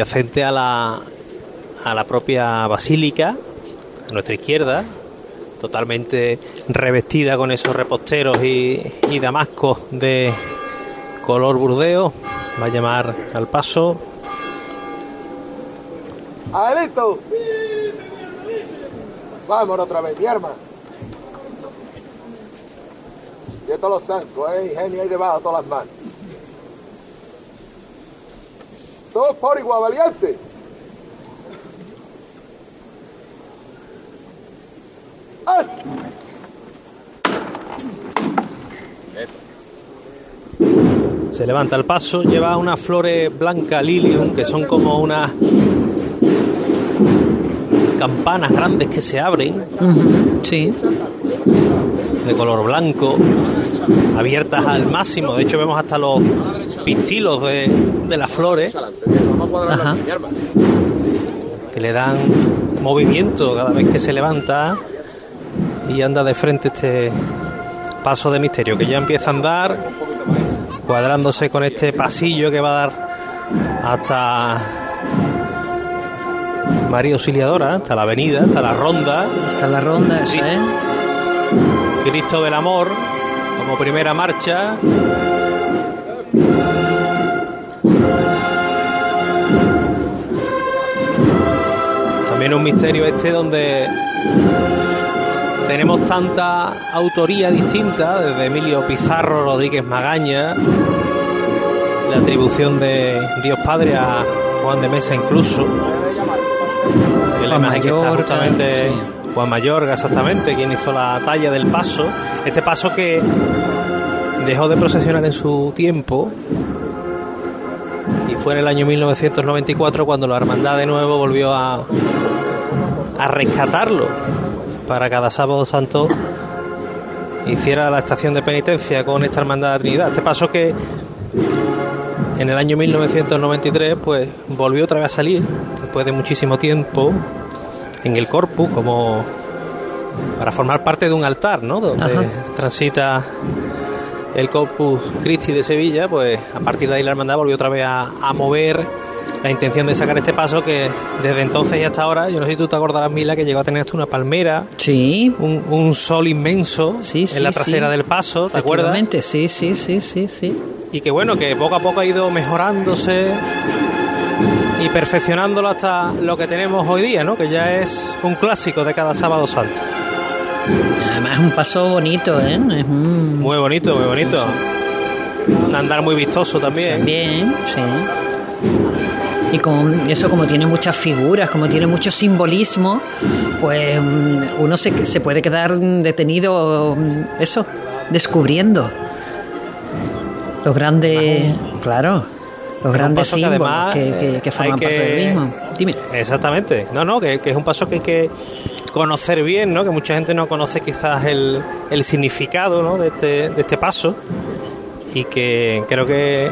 Yacente a la, a la propia basílica, a nuestra izquierda, totalmente revestida con esos reposteros y, y damascos de color burdeo. Va a llamar al paso. ¡Adelito! Vámonos otra vez, mi arma. De todos los zancos, ¿eh? Ingenio ahí debajo, todas las manos. Todos por igual, valiente. ¡Ay! Se levanta el paso, lleva unas flores blancas lilium que son como unas campanas grandes que se abren Sí. de color blanco, abiertas al máximo. De hecho, vemos hasta los pistilos de, de las flores Ajá. que le dan movimiento cada vez que se levanta y anda de frente este paso de misterio que ya empieza a andar cuadrándose con este pasillo que va a dar hasta María Auxiliadora, hasta la avenida, hasta la ronda, Está la ronda, esa. ¿eh? Cristo del Amor como primera marcha. También un misterio este donde tenemos tanta autoría distinta, desde Emilio Pizarro, Rodríguez Magaña, la atribución de Dios Padre a Juan de Mesa incluso. Y la Juan imagen que está justamente sí. Juan Mayorga, exactamente, quien hizo la talla del paso. Este paso que dejó de procesionar en su tiempo fue en el año 1994 cuando la hermandad de nuevo volvió a, a rescatarlo para cada sábado santo hiciera la estación de penitencia con esta hermandad de Trinidad. Este paso que en el año 1993 pues volvió otra vez a salir después de muchísimo tiempo en el corpus como para formar parte de un altar, ¿no? Donde Ajá. transita el Corpus Christi de Sevilla, pues a partir de ahí la hermandad volvió otra vez a, a mover la intención de sacar este paso que desde entonces y hasta ahora, yo no sé si tú te acordarás, Mila, que llegó a tener hasta una palmera, Sí. un, un sol inmenso Sí, sí, en la trasera del paso, ¿te acuerdas? Sí, sí, sí, sí, sí. y que bueno, que poco a poco ha ido mejorándose y perfeccionándolo hasta lo que tenemos hoy día, ¿no? Que ya es un clásico de cada sábado santo. Un paso bonito, ¿eh? Es un... Muy bonito, muy bonito. Un andar muy vistoso también. Bien, sí. Y con eso, como tiene muchas figuras, como tiene mucho simbolismo, pues mm, uno se, se puede quedar detenido, mm, eso, descubriendo los grandes, claro, los grandes paso que símbolos además, que, que- que eh, forman parte del mismo. Dime. Exactamente. No, no, que, es un paso que hay que conocer bien, ¿no? Que mucha gente no conoce quizás el, el significado, ¿no? De este, de este paso y que creo que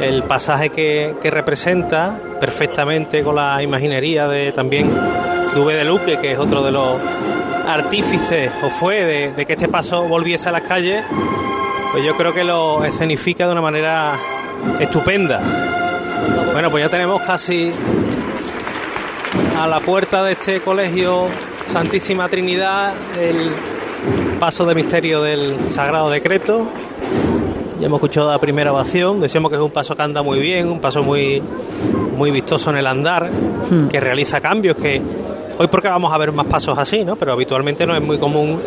el pasaje que, que representa perfectamente con la imaginería de también Dube de Luque, que es otro de los artífices o fue de, de que este paso volviese a las calles, pues yo creo que lo escenifica de una manera estupenda. Bueno, pues ya tenemos casi a la puerta de este colegio Santísima Trinidad el paso de misterio del Sagrado Decreto. Ya hemos escuchado la primera ovación, decíamos que es un paso que anda muy bien, un paso muy, muy vistoso en el andar, que realiza cambios, que hoy porque vamos a ver más pasos así, ¿no? Pero habitualmente no es muy común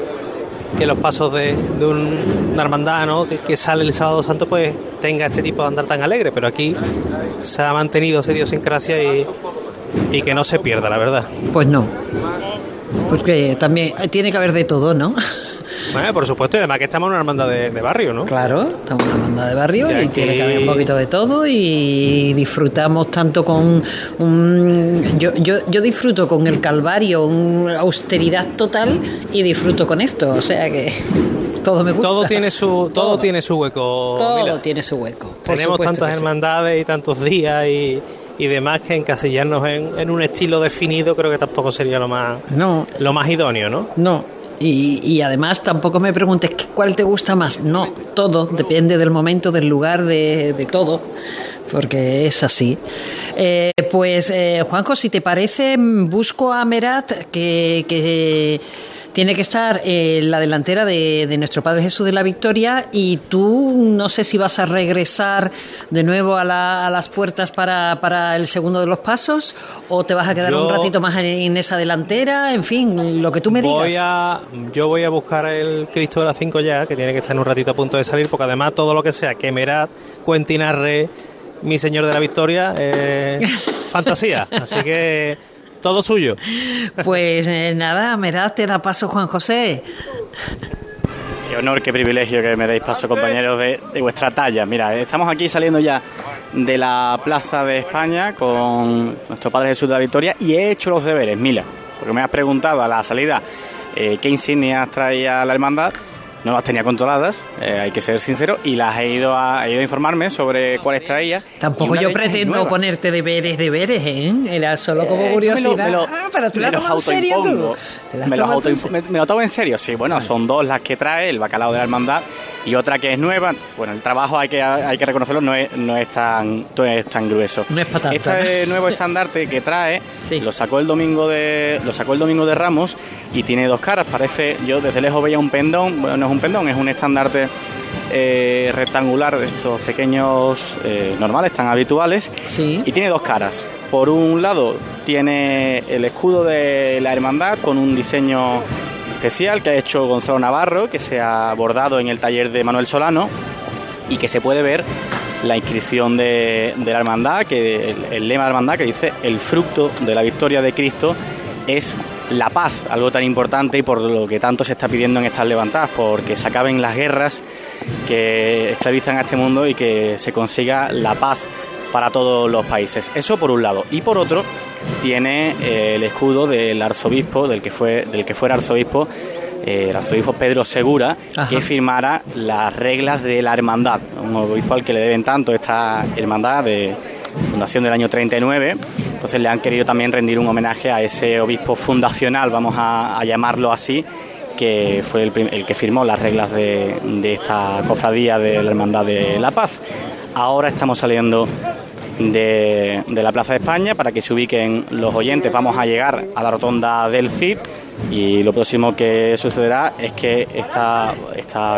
que los pasos de, de un- una hermandad que sale el sábado santo pues tenga este tipo de andar tan alegre, pero aquí se ha mantenido esa idiosincrasia y, y que no se pierda, la verdad. Pues no. Porque también eh, tiene que haber de todo, ¿no? Bueno, por supuesto, y además que estamos en una hermandad de, de barrio, ¿no? Claro, estamos en una banda de barrio y que- tiene que haber un poquito de todo y disfrutamos tanto con un... Yo, yo, yo disfruto con el Calvario, una austeridad total y disfruto con esto, o sea que todo me gusta. Todo tiene su todo, tiene su hueco. Todo Mila. tiene su hueco. Tenemos tantas sí. hermandades y tantos días y, y demás que encasillarnos en, en un estilo definido creo que tampoco sería lo más No, lo más idóneo, ¿no? no. Y, y además tampoco me preguntes ¿qué- cuál te gusta más. No, todo depende del momento, del lugar, de, de todo. porque es así. Eh, pues, eh, Juanjo, si te parece, busco a Merat, que, que tiene que estar en la delantera de, de, nuestro Padre Jesús de la Victoria y tú no sé si vas a regresar de nuevo a, la, a las puertas para, para, el segundo de los pasos o te vas a quedar Yo- un ratito más en, en esa delantera, en fin, lo que tú me Voy digas. a, yo voy a buscar el Cristo de las 5 ya, que tiene que estar en un ratito a punto de salir, porque además todo lo que sea que Merat, Cuentinarre, mi señor de la victoria, eh, fantasía. Así que todo suyo. Pues eh, nada, Merat, te da paso Juan José. Qué honor, qué privilegio que me deis paso, compañeros de, de vuestra talla. Mira, estamos aquí saliendo ya de la Plaza de España con nuestro Padre Jesús de la Victoria y he hecho los deberes, Mila, porque me has preguntado a la salida eh, qué insignias traía la hermandad. No las tenía controladas, eh, hay que ser sincero, y las he ido a, he ido a informarme sobre cuáles traía. Tampoco yo pretendo ponerte deberes, deberes, ¿eh? Era solo como Eh, curiosidad. me lo- me lo- ah, pero tú me la los tomas en serio tú. autoimpongo. ¿Te la Me, los en me lo tomo en serio, sí. Bueno, son dos las que trae el bacalao de la hermandad y otra que es nueva. Bueno, el trabajo hay que, hay que reconocerlo, no es, no es, tan, no es tan grueso. No es pa' tanto, ¿no? Este nuevo estandarte que trae Sí. lo sacó el domingo de lo sacó el domingo de Ramos y tiene dos caras. Parece, yo desde lejos veía un pendón, bueno, no es un pendón, es un estandarte eh, rectangular de estos pequeños eh, normales, tan habituales. Sí. Y tiene dos caras. Por un lado tiene el escudo de la hermandad con un diseño especial que ha hecho Gonzalo Navarro, que se ha bordado en el taller de Manuel Solano y que se puede ver la inscripción de, de la hermandad, que el, el lema de la hermandad que dice el fruto de la victoria de Cristo es la paz, algo tan importante y por lo que tanto se está pidiendo en estas levantadas, porque se acaben las guerras que esclavizan a este mundo y que se consiga la paz para todos los países. Eso por un lado. Y por otro, tiene eh, el escudo del arzobispo, del que, fue, del que fuera arzobispo, eh, el arzobispo Pedro Segura, Ajá. que firmara las reglas de la hermandad. Un obispo al que le deben tanto esta hermandad de fundación del año 39. Entonces le han querido también rendir un homenaje a ese obispo fundacional, vamos a, a llamarlo así, que fue el, el que firmó las reglas de, de esta cofradía de la Hermandad de la Paz. Ahora estamos saliendo de, la Plaza de España para que se ubiquen los oyentes. Vamos a llegar a la rotonda del CID y lo próximo que sucederá es que esta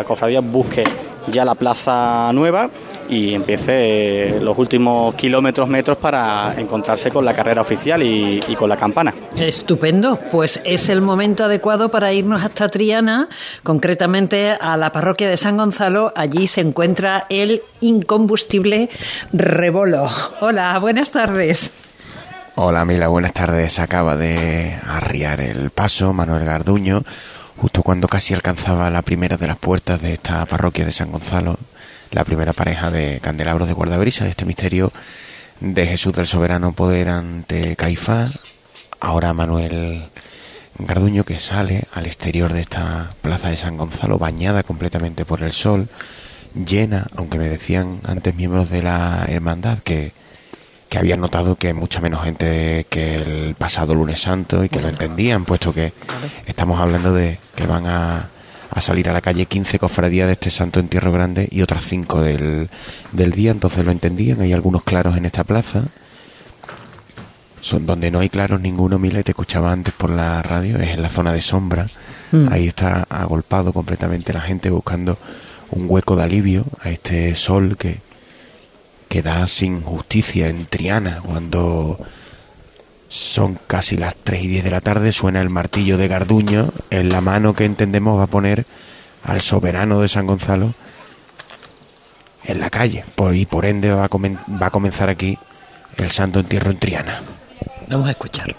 cofradía busque ya la Plaza Nueva y empiece los últimos kilómetros, metros para encontrarse con la carrera oficial y, y con la campana. Estupendo, pues es el momento adecuado para irnos hasta Triana, concretamente a la parroquia de San Gonzalo. Allí se encuentra el incombustible Rebolo. Hola, buenas tardes. Hola Mila, buenas tardes. Acaba de arriar el paso Manuel Garduño, justo cuando casi alcanzaba la primera de las puertas de esta parroquia de San Gonzalo, la primera pareja de candelabros de guardabrisa de este misterio de Jesús del Soberano Poder ante Caifás. Ahora Manuel Garduño que sale al exterior de esta plaza de San Gonzalo, bañada completamente por el sol, llena, aunque me decían antes miembros de la hermandad que que habían notado que mucha menos gente que el pasado lunes santo y que lo entendían, puesto que estamos hablando de que van a, a salir a la calle 15 cofradías de este santo entierro grande y otras 5 del, del día, entonces lo entendían, hay algunos claros en esta plaza. Son donde no hay claros ninguno, Mila, y te escuchaba antes por la radio, es en la zona de sombra. Mm. Ahí está agolpado completamente la gente buscando un hueco de alivio a este sol que, que da sin justicia en Triana cuando son casi las 3 y 10 de la tarde, suena el martillo de Garduño en la mano que entendemos va a poner al soberano de San Gonzalo en la calle. Por- y por ende va va a comenzar aquí el santo entierro en Triana. Vamos a escucharlo.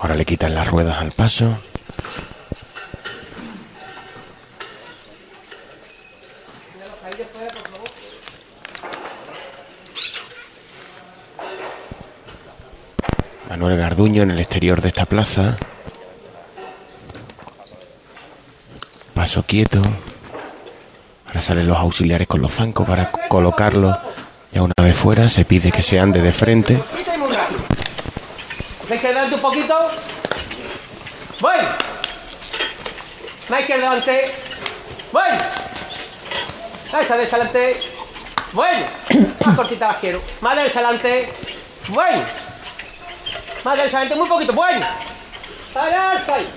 Ahora le quitan las ruedas al paso. Manuel Garduño en el exterior de esta plaza. Paso quieto. Ahora salen los auxiliares con los zancos para colocarlos. Ya una vez fuera se pide que se ande de frente. ¿Ves que adelante un poquito? Voy. Más izquierda adelante. Voy. Esa derecha adelante. Bueno. Más cortita las quiero. Más derecha adelante. Bueno. Más derecha adelante. Muy poquito. Ahí.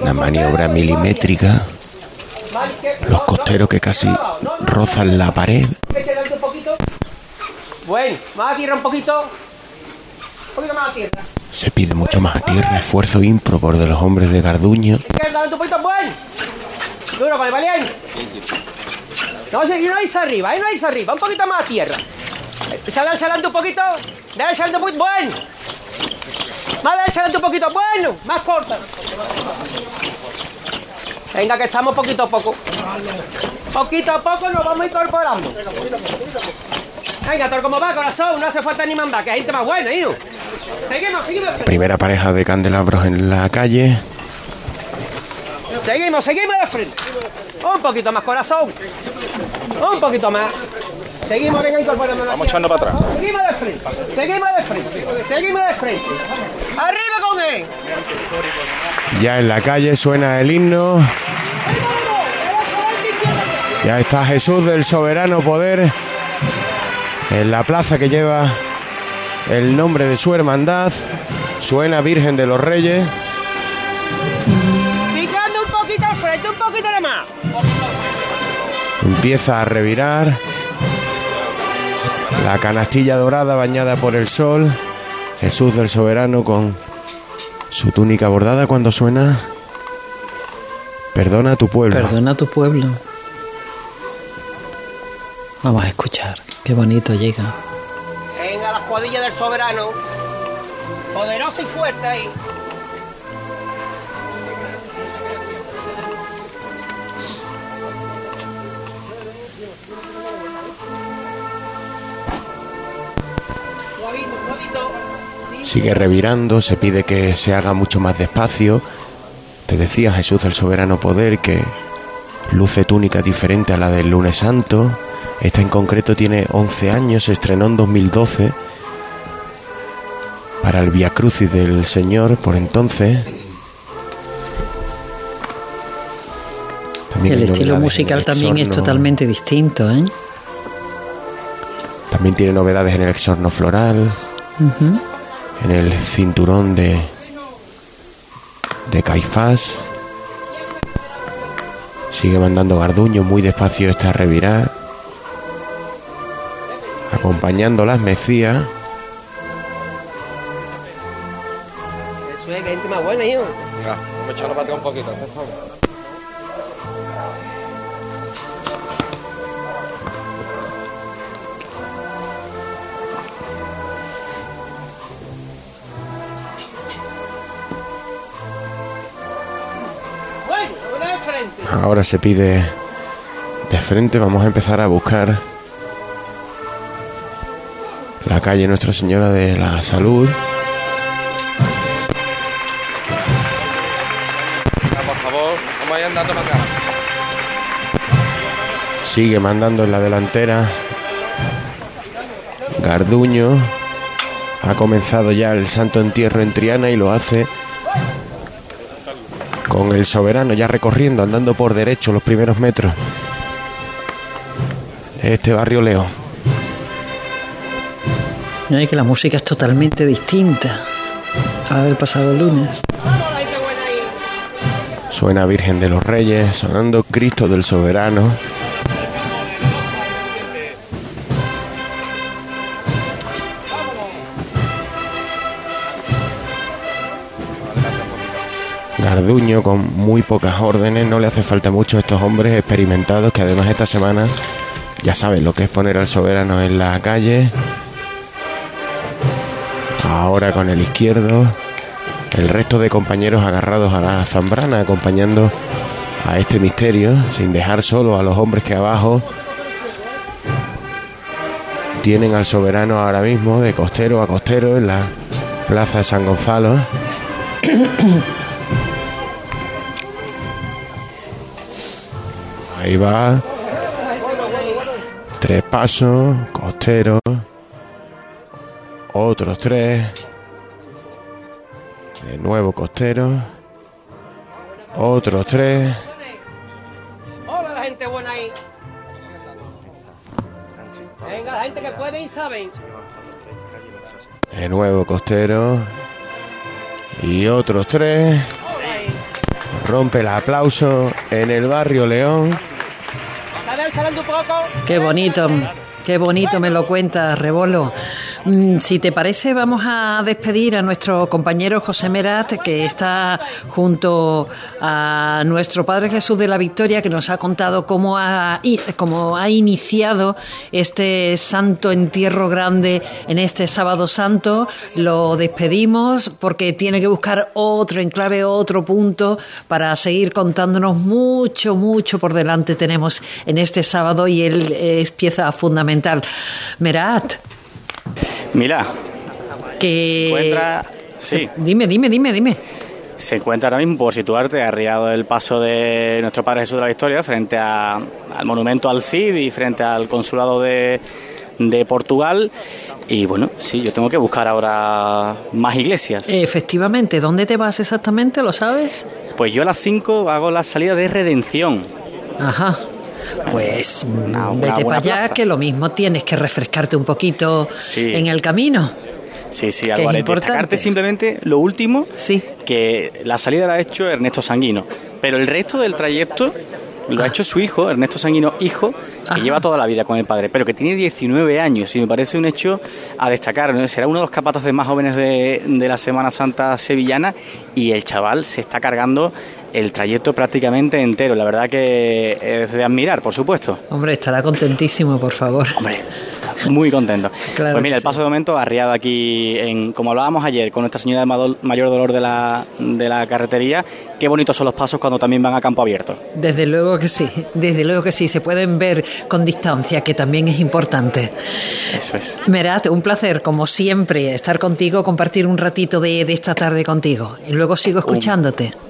Una maniobra milimétrica. Los costeros que casi rozan la pared. ¿Ves que adelante un poquito? Bueno. Más a tierra un poquito. Un poquito más a tierra. Se pide mucho más tierra, esfuerzo ímprobo de los hombres de Garduño. Bueno. Duro con el valiente. No, y no irse arriba, ahí no irse arriba, un poquito más a tierra. Se derecha adelante un poquito, adelante un poquito, bueno. Más derecha adelante un poquito, bueno, más corta. Venga, que estamos poquito a poco. Poquito a poco nos vamos incorporando. Venga, todo como va, corazón, no hace falta ni mandar, que hay gente más buena, hijo. Seguimos, seguimos. Primera pareja de candelabros en la calle. Seguimos, seguimos de frente. Un poquito más, corazón. Un poquito más. Seguimos, venga, incorporando. Vamos echando para atrás. Seguimos de frente. Seguimos de frente. Seguimos de frente. ¡Arriba con él! Ya en la calle suena el himno. Ya está Jesús del soberano poder en la plaza que lleva el nombre de su hermandad. Suena Virgen de los Reyes. Picando un poquito al frente, un poquito de más. Empieza a revirar. La canastilla dorada bañada por el sol. Jesús del soberano con su túnica bordada cuando suena. Perdona a tu pueblo. Perdona a tu pueblo. Vamos a escuchar. Qué bonito llega. Venga, la cuadrilla del soberano. Poderoso y fuerte ahí. Sigue revirando, se pide que se haga mucho más despacio. Te decía Jesús del Soberano Poder que luce túnica diferente a la del lunes santo. Esta en concreto tiene 11 años, se estrenó en 2012 para el Via Crucis del Señor por entonces. También El estilo musical también es totalmente distinto, ¿eh? También tiene novedades en el exorno floral, en el cinturón de de Caifás. Sigue mandando Garduño muy despacio esta revirar. Acompañando las Mesías. Más buena, hijo. Venga, vamos a echarlo para atrás un poquito. por favor. Bueno, una de frente. Ahora se pide de frente. Vamos a empezar a buscar la calle Nuestra Señora de la Salud. Para acá. Sigue mandando en la delantera. Garduño. Ha comenzado ya el santo entierro en Triana y lo hace con el soberano ya recorriendo, andando por derecho los primeros metros de este barrio Leo. Ay, que la música es totalmente distinta a la del pasado lunes. Suena Virgen de los Reyes, sonando Cristo del Soberano. Garduño con muy pocas órdenes, no le hace falta mucho a estos hombres experimentados que además esta semana ya saben lo que es poner al soberano en la calle. Ahora con el izquierdo, el resto de compañeros agarrados a la zambrana acompañando a este misterio sin dejar solo a los hombres que abajo tienen al soberano ahora mismo de costero a costero en la plaza de San Gonzalo. Ahí va Tres pasos, costeros. Otros tres. De nuevo costero. Otros tres. Hola la gente buena ahí. Venga, la gente que puede y saben. De nuevo costero. Y otros tres. Rompe el aplauso en el barrio León. Qué bonito, qué bonito me lo cuenta Rebolo. Mm, Si te parece, vamos a despedir a nuestro compañero José Merat, que está junto a nuestro Padre Jesús de la Victoria, que nos ha contado cómo ha, cómo ha iniciado este santo entierro grande en este sábado santo. Lo despedimos porque tiene que buscar otro enclave, otro punto para seguir contándonos mucho, mucho por delante tenemos en este sábado y él es pieza fundamental. Merat, Mira, que... se encuentra, sí, Dime, dime, dime, dime. se encuentra ahora mismo por situarte arriado del paso de nuestro Padre Jesús de la Victoria frente a- al monumento al Cid y frente al consulado de, de Portugal. Y bueno, sí, yo tengo que buscar ahora más iglesias. Efectivamente, ¿dónde te vas exactamente? ¿Lo sabes? Pues yo a las 5 hago la salida de redención. Ajá. Pues mm, Una- una vete para allá, plaza. que lo mismo tienes que refrescarte un poquito Sí. en el camino. Sí, sí, algo es. Destacarte simplemente lo último, Sí. que la salida la ha hecho Ernesto Sanguino, pero el resto del trayecto lo ha hecho su hijo, Ernesto Sanguino, hijo, que Ajá. lleva toda la vida con el padre, pero que tiene 19 años y me parece un hecho a destacar. ¿no? Será uno de los capataces más jóvenes de, de la Semana Santa sevillana y el chaval se está cargando el trayecto prácticamente entero. La verdad que es de admirar, por supuesto. Hombre, estará contentísimo, por favor. Hombre, muy contento. Claro pues mira, el sí. paso de momento arriado aquí, en, como hablábamos ayer, con Nuestra Señora del Mayor Dolor de la, de la Carretería. Qué bonitos son los pasos cuando también van a campo abierto. Desde luego que sí, desde luego que sí, se pueden ver con distancia, que también es importante. Eso es. Merat, un placer, como siempre, estar contigo, compartir un ratito de, de esta tarde contigo. Y luego sigo escuchándote. Un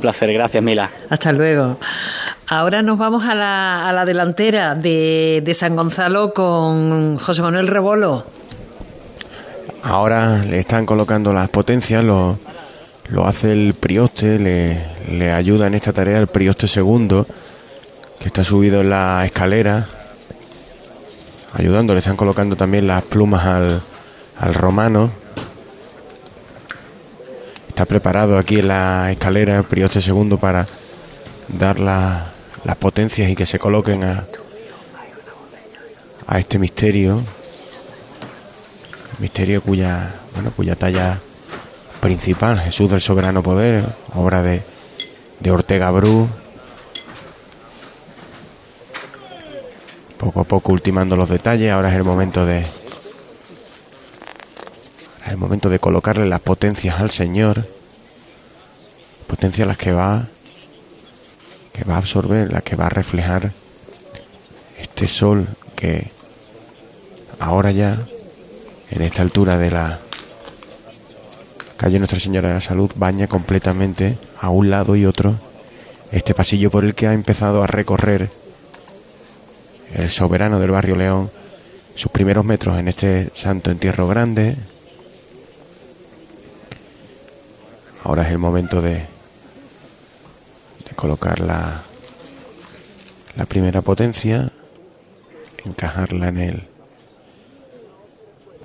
placer, gracias Mila. Hasta luego. Ahora nos vamos a la, a la delantera de, de San Gonzalo con José Manuel Rebolo. Ahora le están colocando las potencias, lo, lo hace el prioste, le, le ayuda en esta tarea el prioste segundo, que está subido en la escalera, ayudando, le están colocando también las plumas al, al romano. Está preparado aquí en la escalera prioste segundo para dar la- las potencias y que se coloquen a, a este misterio. Misterio cuya bueno cuya talla principal Jesús del soberano poder obra de, de Ortega Bru. Poco a poco ultimando los detalles ahora es el momento de el momento de colocarle las potencias al Señor potencias las que va que va a absorber las que va a reflejar este sol que ahora ya en esta altura de la calle Nuestra Señora de la Salud baña completamente a un lado y otro este pasillo por el que ha empezado a recorrer el soberano del barrio León sus primeros metros en este santo entierro grande. Ahora es el momento de, colocar la, primera potencia, encajarla en el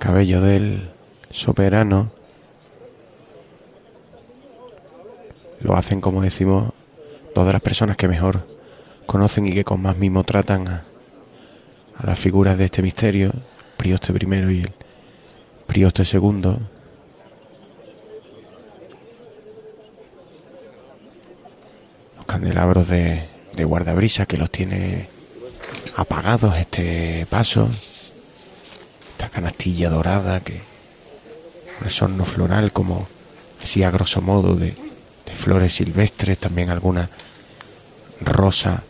cabello del soberano. Lo hacen, como decimos, todas las personas que mejor conocen y que con más mimo tratan a, las figuras de este misterio, Prioste primero y el Prioste segundo. Candelabros de, de guardabrisa que los tiene apagados este paso. Esta canastilla dorada que un sorno floral como así a grosso modo de, de flores silvestres también alguna rosa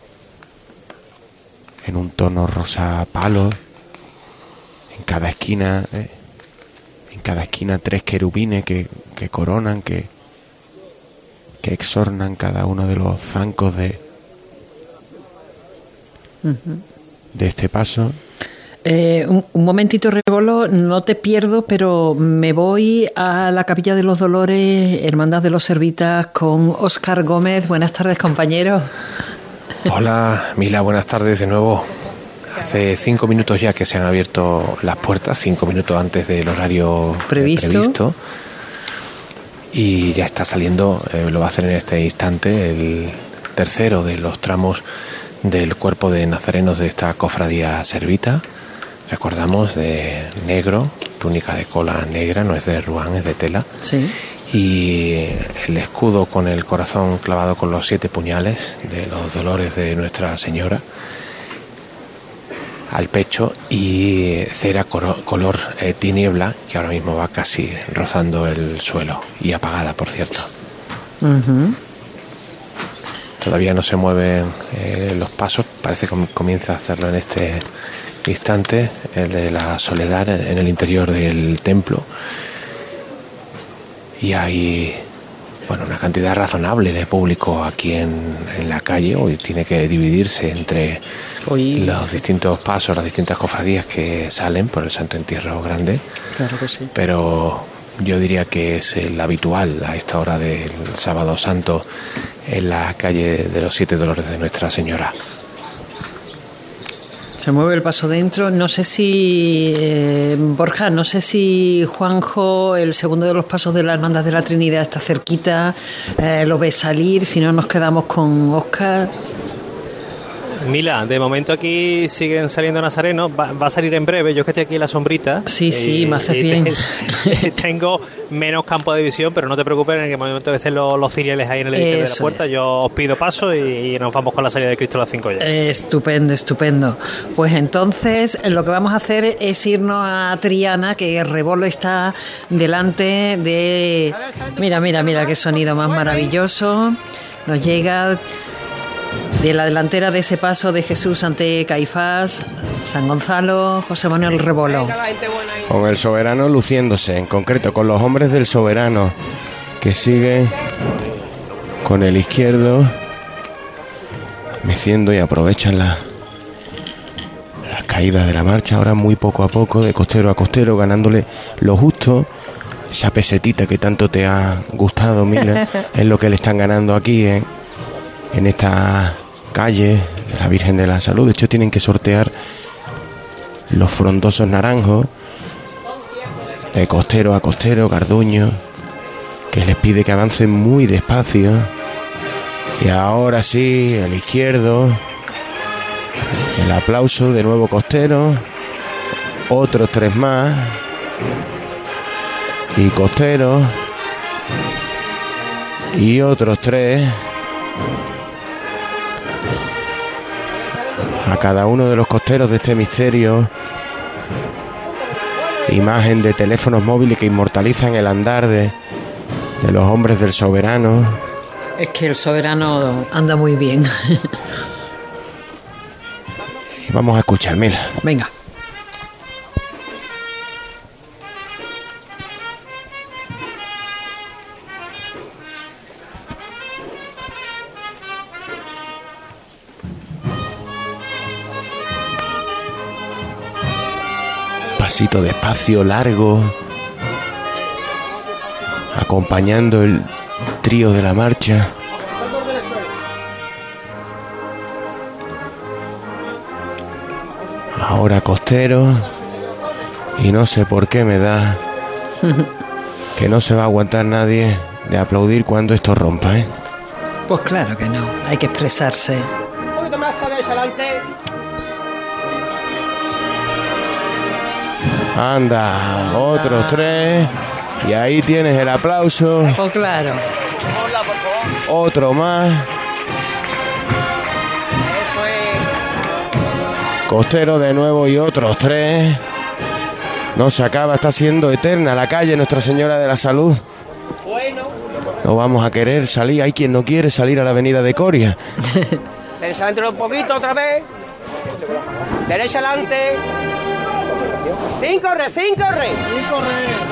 en un tono rosa palo. En cada esquina eh, en cada esquina tres querubines que, que coronan que que exornan cada uno de los zancos de de este paso. Eh, un, un momentito, Rebolo, no te pierdo, pero me voy a la Capilla de los Dolores, Hermandad de los Servitas, con Óscar Gómez. Buenas tardes, compañero. Hola, Mila, buenas tardes de nuevo. Hace cinco minutos ya que se han abierto las puertas, cinco minutos antes del horario Previsto. Y ya está saliendo, eh, lo va a hacer en este instante, el tercero de los tramos del cuerpo de nazarenos de esta cofradía servita. Recordamos de negro, túnica de cola negra, no es de ruán, es de tela. Sí. Y el escudo con el corazón clavado con los siete puñales de los dolores de Nuestra Señora al pecho y cera coro- color eh, tiniebla que ahora mismo va casi rozando el suelo y apagada por cierto. Todavía no se mueven eh, los pasos, parece que com- comienza a hacerlo en este instante, el de la soledad en el interior del templo. Y hay bueno, una cantidad razonable de público aquí en, en la calle. Hoy tiene que dividirse entre Hoy- los distintos pasos, las distintas cofradías que salen por el Santo Entierro Grande. Claro que sí. Pero yo diría que es el habitual a esta hora del sábado santo en la calle de los Siete Dolores de Nuestra Señora. Se mueve el paso dentro. No sé si, eh, Borja, no sé si Juanjo, el segundo de los pasos de la Hermandad de la Trinidad, está cerquita, eh, lo ve salir, si no nos quedamos con Oscar. Mila, de momento aquí siguen saliendo nazarenos, va, va a salir en breve, yo que estoy aquí en la sombrita. Sí, sí, me haces y bien. te- tengo menos campo de visión, pero no te preocupes, en el momento que estén los, los ciriales ahí en el edificio de la puerta, es. yo os pido paso y, y nos vamos con la salida de Cristo a las 5 ya. Estupendo, estupendo. Pues entonces lo que vamos a hacer es irnos a Triana, que rebolo está delante de... Mira, mira, mira qué sonido más maravilloso. Nos llega de la delantera de ese paso de Jesús ante Caifás, San Gonzalo, José Manuel Rebolo. Con el soberano luciéndose, en concreto con los hombres del soberano, que sigue con el izquierdo, meciendo y aprovechan la, la caída de la marcha, ahora muy poco a poco, de costero a costero, ganándole lo justo. Esa pesetita que tanto te ha gustado, Mila, es lo que le están ganando aquí en, en esta calle de la Virgen de la Salud. De hecho, tienen que sortear los frondosos naranjos de costero a costero, Garduño, que les pide que avancen muy despacio. Y ahora sí, el izquierdo, el aplauso de nuevo costero, otros tres más, y costero, y otros tres. A cada uno de los costeros de este misterio imagen de teléfonos móviles que inmortalizan el andar de, de los hombres del soberano. Es que el soberano anda muy bien. Vamos a escuchar, mira. Venga. Pasito despacio, largo, acompañando el trío de la marcha. Ahora costero. Y no sé por qué me da que no se va a aguantar nadie de aplaudir cuando esto rompa, ¿eh? Pues claro que no, hay que expresarse. Un poquito más hacia adelante. Anda, otros tres. Y ahí tienes el aplauso. Pues claro. Otro más. Eso es. Costero de nuevo y otros tres. No se acaba, está siendo eterna la calle Nuestra Señora de la Salud. Bueno. No vamos a querer salir. Hay quien no quiere salir a la avenida de Coria. Derecha adelante un poquito otra vez. Derecha adelante. Sin correr, sin correr. Sin correr.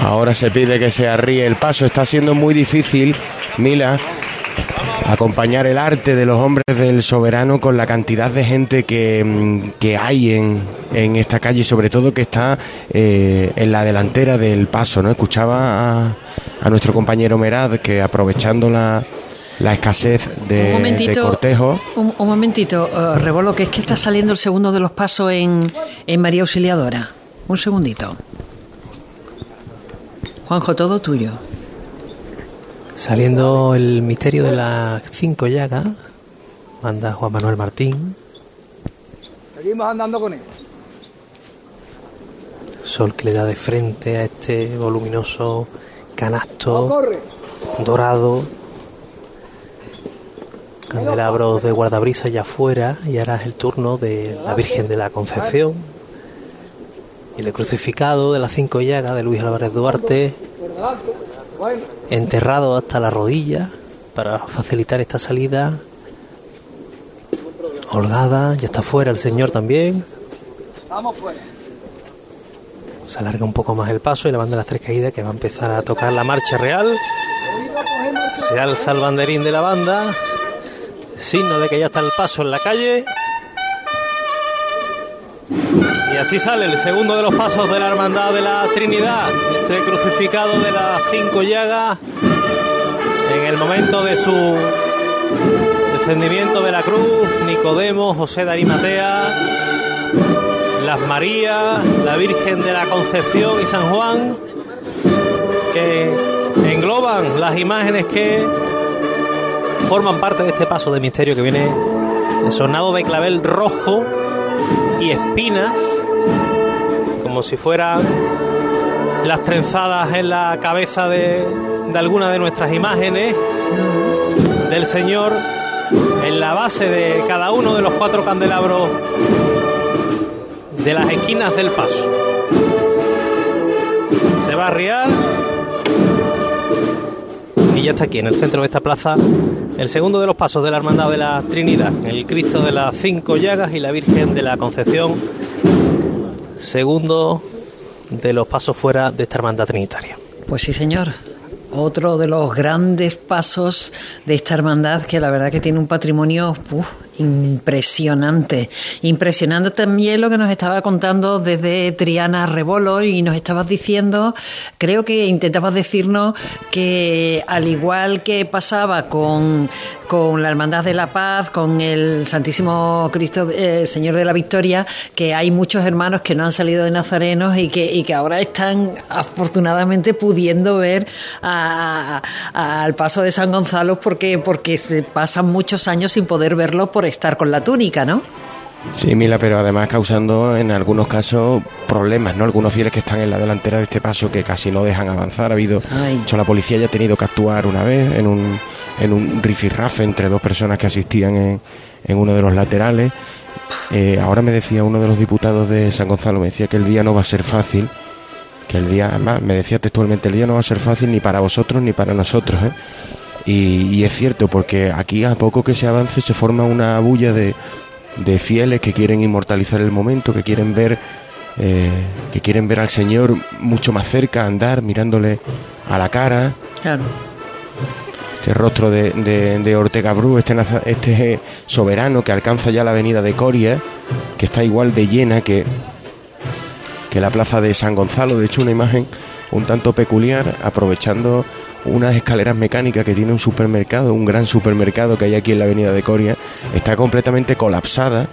Ahora se pide que se arríe el paso. Está siendo muy difícil, Mila, acompañar el arte de los hombres del soberano con la cantidad de gente que, mm, que hay en, en esta calle y sobre todo que está eh, en la delantera del paso. ¿no? Escuchaba a, a nuestro compañero Merad que aprovechando la, la escasez de, un momentito, de cortejo. Un, un momentito, eh, Rebolo, que es que está saliendo el segundo de los pasos en, en María Auxiliadora. Un segundito. Juanjo, todo tuyo. Saliendo el misterio de las cinco llagas, manda Juan Manuel Martín. Seguimos andando con él. Sol que le da de frente a este voluminoso canasto dorado. Candelabros de guardabrisa ya afuera y ahora es el turno de la Virgen de la Concepción. Y el crucificado de las cinco llagas de Luis Álvarez Duarte, enterrado hasta la rodilla para facilitar esta salida. Holgada, ya está fuera el señor también. Se alarga un poco más el paso y la banda de las tres caídas que va a empezar a tocar la marcha real. Se alza el banderín de la banda. Signo de que ya está el paso en la calle. Y así sale el segundo de los pasos de la Hermandad de la Trinidad. Este crucificado de las cinco llagas. En el momento de su descendimiento de la cruz, Nicodemo, José de Arimatea, las Marías, la Virgen de la Concepción y San Juan, que engloban las imágenes que forman parte de este paso de misterio que viene sonado de clavel rojo y espinas, como si fueran las trenzadas en la cabeza de, de alguna de nuestras imágenes del Señor en la base de cada uno de los cuatro candelabros de las esquinas del paso. Se va a arriar y ya está aquí en el centro de esta plaza el segundo de los pasos de la Hermandad de la Trinidad, el Cristo de las Cinco Llagas y la Virgen de la Concepción, segundo de los pasos fuera de esta Hermandad Trinitaria. Pues sí, señor. Otro de los grandes pasos de esta hermandad que la verdad que tiene un patrimonio impresionante. Impresionante también lo que nos estaba contando desde Triana Rebolo y nos estabas diciendo, creo que intentabas decirnos que al igual que pasaba con, con la Hermandad de la Paz, con el Santísimo Cristo eh, Señor de la Victoria, que hay muchos hermanos que no han salido de Nazarenos y que, y que ahora están afortunadamente pudiendo ver al paso de San Gonzalo porque, porque se pasan muchos años sin poder verlo por estar con la túnica, ¿no? Sí, Mila, pero además causando en algunos casos problemas, ¿no? Algunos fieles que están en la delantera de este paso que casi no dejan avanzar. Ha habido, Ay. la policía ya ha tenido que actuar una vez en un, en un rifirrafe entre dos personas que asistían en, en uno de los laterales. Eh, ahora me decía uno de los diputados de San Gonzalo, me decía que el día no va a ser fácil, que el día, además, me decía textualmente, el día no va a ser fácil ni para vosotros ni para nosotros, ¿eh? Y, y es cierto, porque aquí a poco que se avance se forma una bulla de, de fieles que quieren inmortalizar el momento, que quieren ver eh, que quieren ver al Señor mucho más cerca, andar mirándole a la cara, Claro. este rostro de, de, de Ortega Bru, este, este soberano que alcanza ya la avenida de Coria, que está igual de llena que, que la plaza de San Gonzalo, de hecho una imagen un tanto peculiar, aprovechando unas escaleras mecánicas que tiene un supermercado, un gran supermercado que hay aquí en la avenida de Coria, está completamente colapsada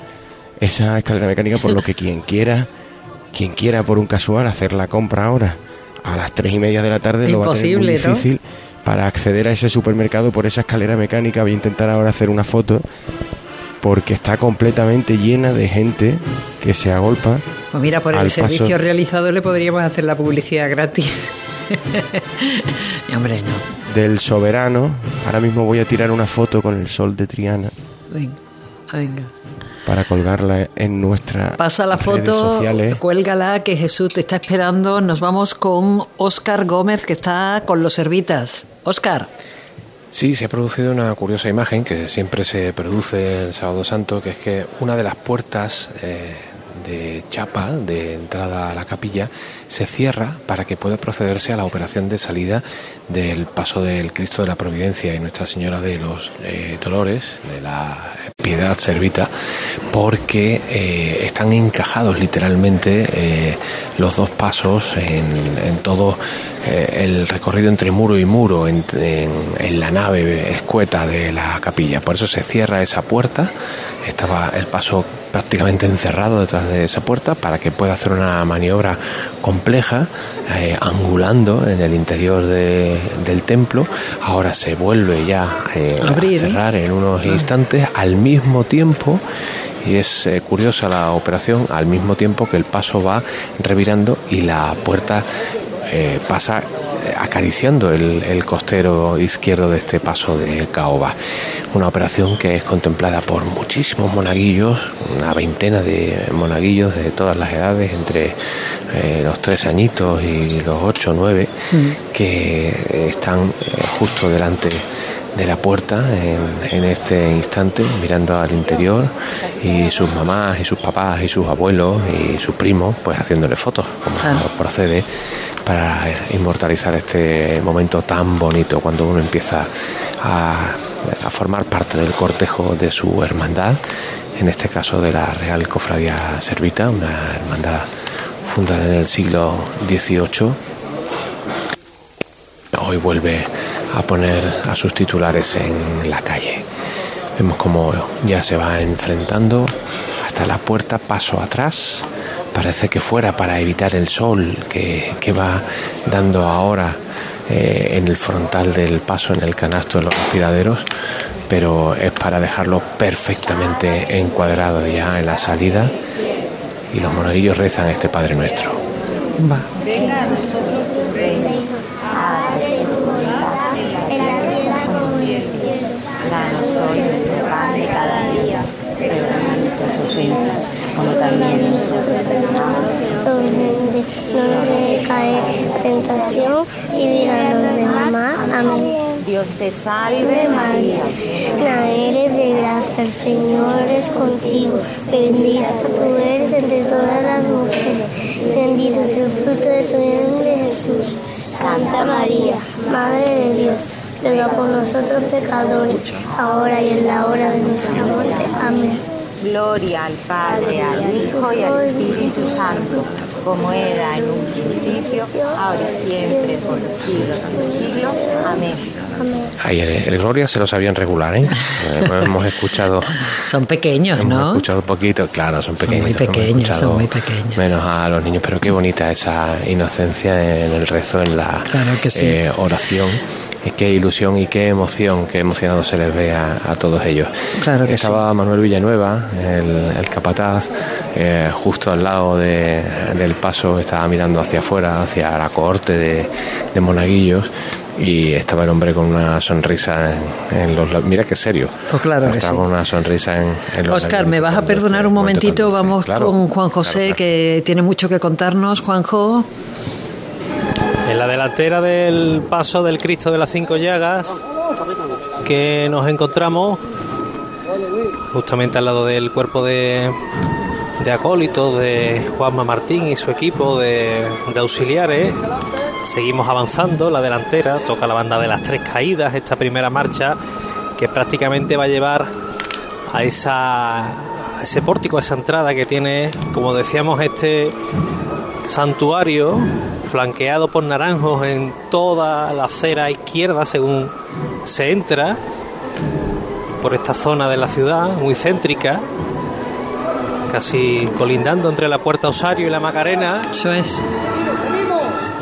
esa escalera mecánica, por lo que quien quiera, quien quiera por un casual hacer la compra ahora a las tres y media de la tarde lo va a tener muy Imposible, ¿no? difícil para acceder a ese supermercado por esa escalera mecánica. Voy a intentar ahora hacer una foto porque está completamente llena de gente que se agolpa. Pues mira, por el servicio paso. realizado le podríamos hacer la publicidad gratis. Y, hombre, no. del soberano. Ahora mismo voy a tirar una foto con el sol de Triana Venga, venga. para colgarla en nuestra Pasa la redes foto, sociales. cuélgala, que Jesús te está esperando. Nos vamos con Óscar Gómez, que está con los servitas. Óscar, Sí, se ha producido una curiosa imagen que siempre se produce el Sábado Santo, que es que una de las puertas eh, de chapa de entrada a la capilla se cierra para que pueda procederse a la operación de salida del paso del Cristo de la Providencia y Nuestra Señora de los eh, Dolores, de la Piedad Servita, porque eh, están encajados literalmente eh, los dos pasos en, todo el recorrido entre muro y muro, en, en la nave escueta de la capilla. Por eso se cierra esa puerta, estaba el paso prácticamente encerrado detrás de esa puerta para que pueda hacer una maniobra compleja, eh, angulando en el interior del templo. Ahora se vuelve ya eh, a cerrar en unos ah. instantes al mismo tiempo y es eh, curiosa la operación al mismo tiempo que el paso va revirando y la puerta pasa acariciando el, costero izquierdo de este paso de Caoba. Una operación que es contemplada por muchísimos monaguillos, una veintena de monaguillos de todas las edades, entre eh, los tres añitos y los ocho o nueve, mm. que están eh, justo delante de la puerta en, este instante, mirando al interior, y sus mamás y sus papás y sus abuelos y sus primos, pues haciéndole fotos, como procede, para inmortalizar este momento tan bonito cuando uno empieza a, a formar parte del cortejo de su hermandad, en este caso de la Real Cofradía Servita, una hermandad fundada en el siglo XVIII. Hoy vuelve a poner a sus titulares en la calle. Vemos como ya se va enfrentando hasta la puerta, paso atrás. Parece que fuera para evitar el sol que, va dando ahora eh, en el frontal del paso, en el canasto de los respiraderos, pero es para dejarlo perfectamente encuadrado ya en la salida. Y los monaguillos rezan este Padre Nuestro. Va. Como también nosotros no nos deje caer tentación y líbranos de mal. Amén. Dios te salve María. La eres de gracia, el Señor es contigo. Bendita tú eres entre todas las mujeres. Bendito es el fruto de tu vientre Jesús. Santa María, Madre de Dios, ruega por nosotros pecadores, ahora y en la hora de nuestra muerte. Amén. Gloria al Padre, al Hijo y al Espíritu Santo, como era en un principio, ahora y siempre, por los siglos de los siglos. Amén. Ahí el, Gloria se lo sabían regular, ¿eh? hemos escuchado. Son pequeños, hemos ¿no? Hemos escuchado poquito, claro, son pequeños. Son muy pequeños, son muy pequeños. Menos a los niños, pero qué bonita esa inocencia en el rezo, en la eh, oración qué ilusión y qué emoción, qué emocionado se les ve a, todos ellos. Claro Estaba Manuel Villanueva, el, capataz, eh, justo al lado del paso, estaba mirando hacia afuera, hacia la cohorte de, monaguillos y estaba el hombre con una sonrisa en, los mira qué serio. Pues claro estaba con una sonrisa en, en los Oscar me vas a perdonar un momentito vamos con Juan José que tiene mucho que contarnos. Juanjo en la delantera del paso del Cristo de las Cinco Llagas, que nos encontramos justamente al lado del cuerpo de, acólitos de Juanma Martín y su equipo de, de auxiliares. Seguimos avanzando, la delantera toca la banda de las tres caídas, esta primera marcha que prácticamente va a llevar a esa a ese pórtico, a esa entrada que tiene, como decíamos, este santuario flanqueado por naranjos en toda la acera izquierda según se entra por esta zona de la ciudad, muy céntrica, casi colindando entre la Puerta Osario y la Macarena. Eso es.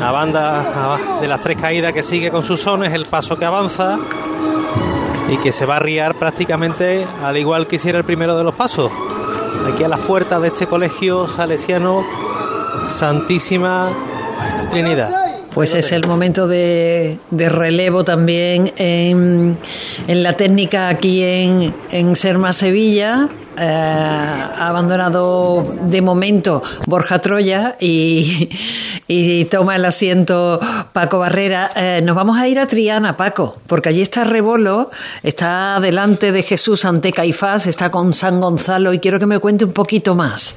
La banda de las tres caídas que sigue con sus sones, el paso que avanza y que se va a riar prácticamente al igual que hiciera el primero de los pasos. Aquí a las puertas de este colegio salesiano Santísima pues es el momento de, relevo también en, la técnica aquí en, en Serma Sevilla. Eh, ha abandonado de momento Borja Troya y, toma el asiento Paco Barrera. Eh, nos vamos a ir a Triana, Paco, porque allí está Rebolo, está delante de Jesús ante Caifás, está con San Gonzalo y quiero que me cuente un poquito más.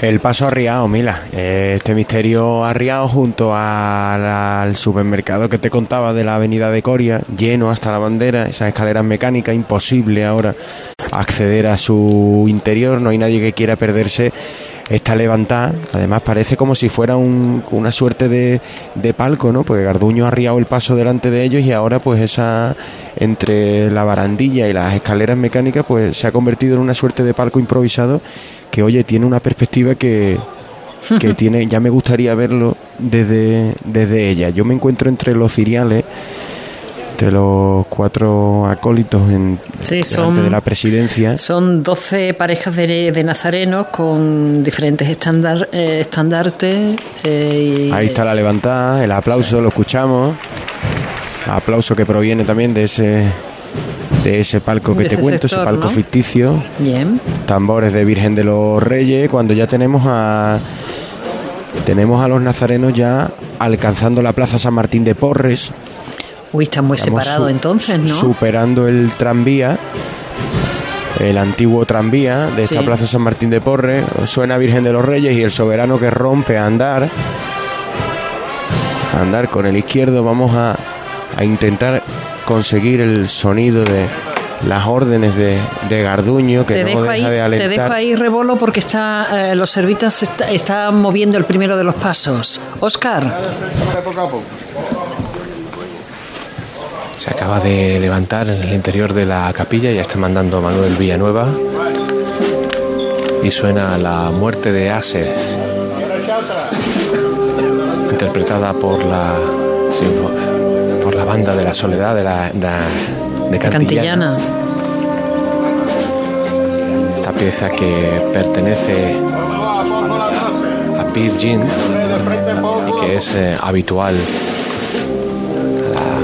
El paso arriado, Mila. Este misterio arriado junto al, supermercado que te contaba de la avenida de Coria, lleno hasta la bandera, esas escaleras mecánicas, imposible ahora acceder a su interior, no hay nadie que quiera perderse esta levantada. Además parece como si fuera un- una suerte de, de palco, ¿no? Porque Garduño ha arriado el paso delante de ellos y ahora pues esa entre la barandilla y las escaleras mecánicas pues se ha convertido en una suerte de palco improvisado que oye tiene una perspectiva que que tiene ya me gustaría verlo desde desde ella. Yo me encuentro entre los ciriales entre los cuatro acólitos en Sí, son- de la presidencia. Son 12 parejas de, de nazarenos con diferentes estandar- eh, estandartes. eh, y- Ahí está la levantada, el aplauso, lo escuchamos. Aplauso que proviene también de ese de ese palco que te cuento, ese palco ¿no? ficticio. Bien. Tambores de Virgen de los Reyes, cuando ya tenemos a tenemos a los nazarenos ya alcanzando la Plaza San Martín de Porres, Uy, están muy Estamos separados entonces, ¿no? superando el tranvía, el antiguo tranvía de esta Sí. Plaza San Martín de Porres, suena Virgen de los Reyes y el soberano que rompe a andar, a andar con el izquierdo, vamos a, a intentar conseguir el sonido de las órdenes de, de Garduño que te, no deja ahí, de te alentar. dejo ahí, Rebolo, porque está, eh, los servitas está- están moviendo el primero de los pasos. Oscar, Se acaba de levantar en el interior de la capilla, ya está mandando Manuel Villanueva. Y suena la muerte de Ases, interpretada por la sinfo- por la banda de la Soledad de la de, de Cantillana. Cantillana. Esta pieza que pertenece a Peer Jean y que es eh, habitual a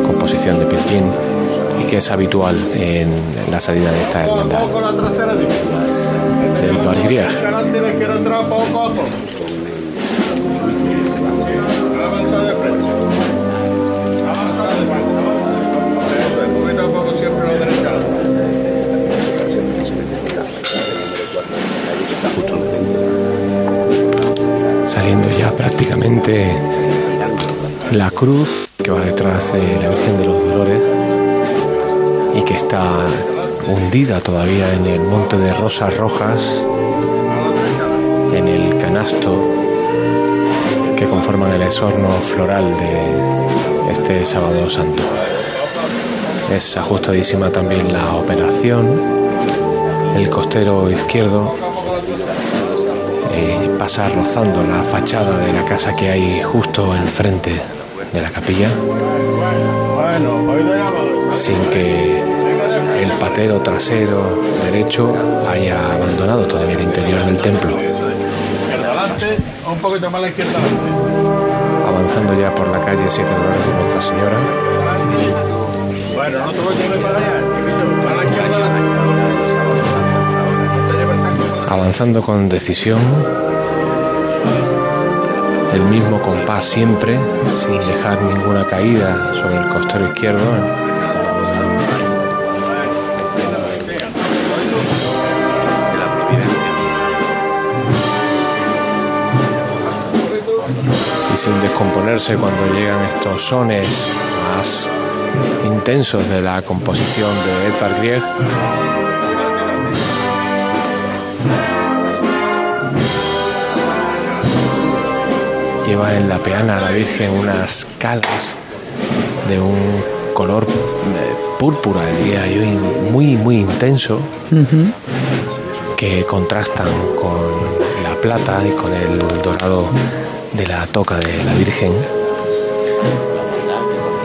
la composición de Peer Jean y que es habitual en la salida de esta hermandad prácticamente la cruz que va detrás de la Virgen de los Dolores y que está hundida todavía en el monte de rosas rojas, en el canasto que conforman el exorno floral de este sábado santo. Es ajustadísima también la operación, el costero izquierdo pasa rozando la fachada de la casa que hay justo enfrente de la capilla, sin que el patero trasero derecho haya abandonado todavía el interior del templo, avanzando ya por la calle Siete Dolores de Nuestra Señora. Avanzando con decisión, el mismo compás siempre, sin dejar ninguna caída sobre el costero izquierdo. Y sin descomponerse cuando llegan estos sones más intensos de la composición de Edvard Grieg, Lleva en la peana a la Virgen unas calas de un color eh, púrpura, diría yo, y muy, muy intenso, que contrastan con la plata y con el dorado de la toca de la Virgen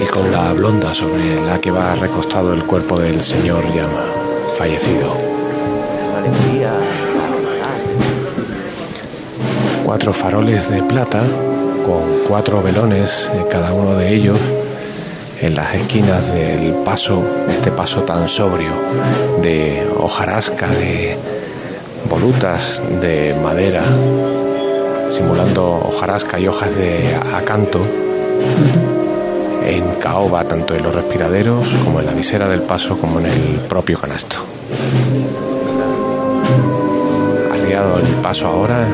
y con la blonda sobre la que va recostado el cuerpo del Señor ya fallecido. Cuatro faroles de plata con cuatro velones, eh, cada uno de ellos, en las esquinas del paso, este paso tan sobrio de hojarasca, de volutas de madera, simulando hojarasca y hojas de acanto, en caoba tanto en los respiraderos como en la visera del paso como en el propio canasto. Arriado el paso ahora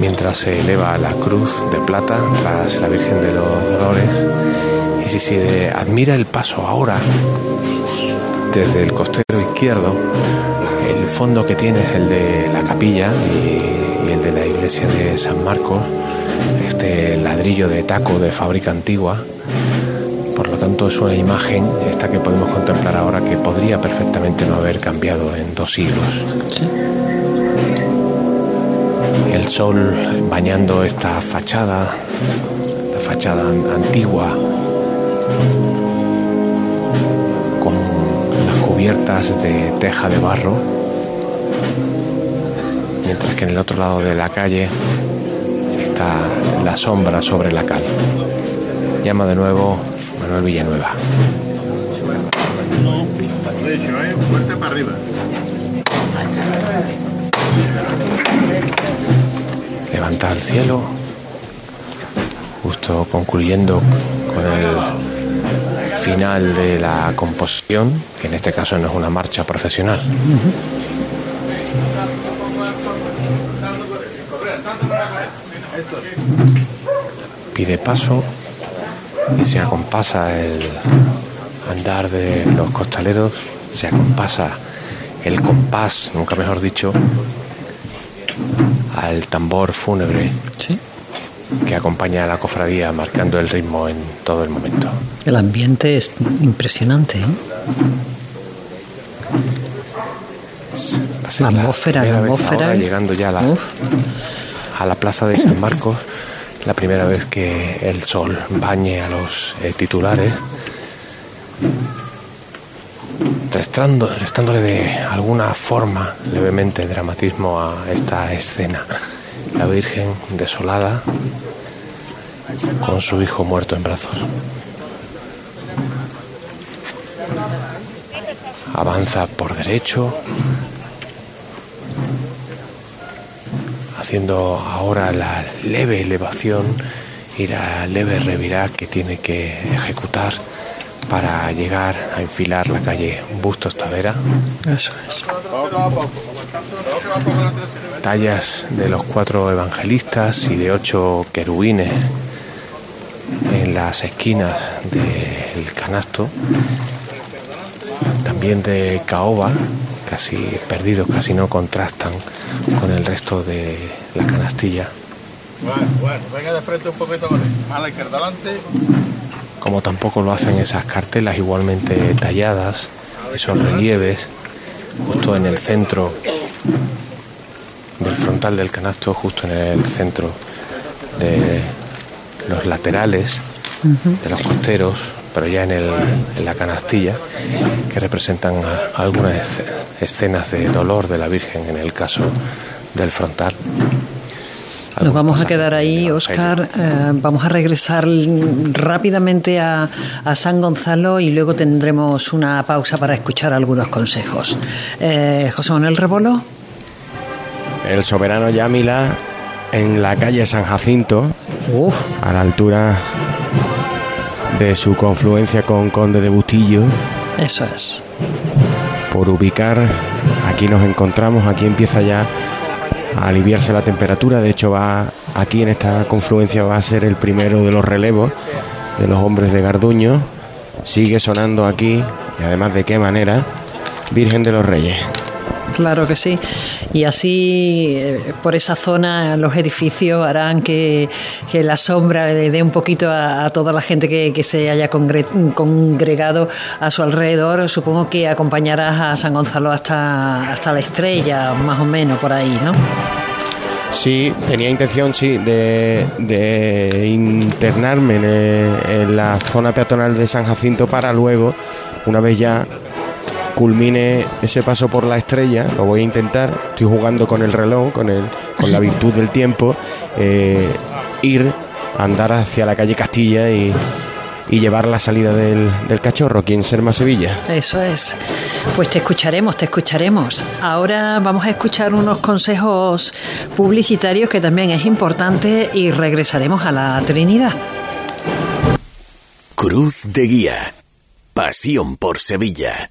mientras se eleva la cruz de plata tras la Virgen de los Dolores. Y si se admira el paso ahora desde el costero izquierdo, el fondo que tiene es el de la capilla y, y el de la iglesia de San Marcos, este ladrillo de taco de fábrica antigua. Por lo tanto, es una imagen, esta que podemos contemplar ahora, que podría perfectamente no haber cambiado en dos siglos. El sol bañando esta fachada, la fachada an- antigua, con las cubiertas de teja de barro, mientras que en el otro lado de la calle está la sombra sobre la cal. Llama de nuevo Manuel Villanueva. Para arriba. Levanta al cielo, justo concluyendo con el final de la composición, que en este caso no es una marcha profesional. Pide paso y se acompasa el andar de los costaleros, se acompasa el compás, nunca mejor dicho, al tambor fúnebre que acompaña a la cofradía marcando el ritmo en todo el momento. El ambiente es impresionante. ¿eh? La atmósfera, la atmósfera. ahora, llegando ya a la, a la plaza de San Marcos, la primera vez que el sol bañe a los eh, titulares, restando, restándole de alguna forma levemente dramatismo a esta escena. La Virgen desolada con su hijo muerto en brazos. Avanza por derecho, haciendo ahora la leve elevación y la leve revirá que tiene que ejecutar para llegar a enfilar la calle Bustos Tavera. Eso es. Tallas de los cuatro evangelistas y de ocho querubines en las esquinas del canasto, también de caoba, casi perdidos, casi no contrastan con el resto de la canastilla, Bueno, bueno, venga de frente un poquito con él. Más a la izquierda adelante. Como tampoco lo hacen esas cartelas igualmente talladas, esos relieves, justo en el centro del frontal del canasto, justo en el centro de los laterales de los costeros, pero ya en, el, en la canastilla, que representan a- algunas esce- escenas de dolor de la Virgen en el caso del frontal. Nos vamos a quedar ahí, Oscar. eh, vamos a regresar rápidamente a, a San Gonzalo y luego tendremos una pausa para escuchar algunos consejos. Eh, José Manuel Rebolo. El soberano Yámila en la calle San Jacinto, Uf, a la altura de su confluencia con Conde de Bustillo, eso es. por ubicar, aquí nos encontramos, aquí empieza ya a aliviarse la temperatura, de hecho va aquí en esta confluencia va a ser el primero de los relevos de los hombres de Garduño, sigue sonando aquí, y además de qué manera, Virgen de los Reyes. Claro que sí. Y así, eh, por esa zona, los edificios harán que, que la sombra le dé un poquito a, toda la gente que, que se haya congre- congregado a su alrededor. Supongo que acompañarás a San Gonzalo hasta, hasta la estrella, más o menos, por ahí, ¿no? Sí, tenía intención, sí, de, de internarme en, eh, en la zona peatonal de San Jacinto para luego, una vez ya culmine ese paso por la estrella, lo voy a intentar, estoy jugando con el reloj, con, el, con la virtud del tiempo, eh, ir, andar hacia la calle Castilla y, y llevar la salida del, del cachorro, aquí en Serma Sevilla. Eso es. Pues te escucharemos, te escucharemos. Ahora vamos a escuchar unos consejos publicitarios que también es importante y regresaremos a la Trinidad. Cruz de Guía. Pasión por Sevilla.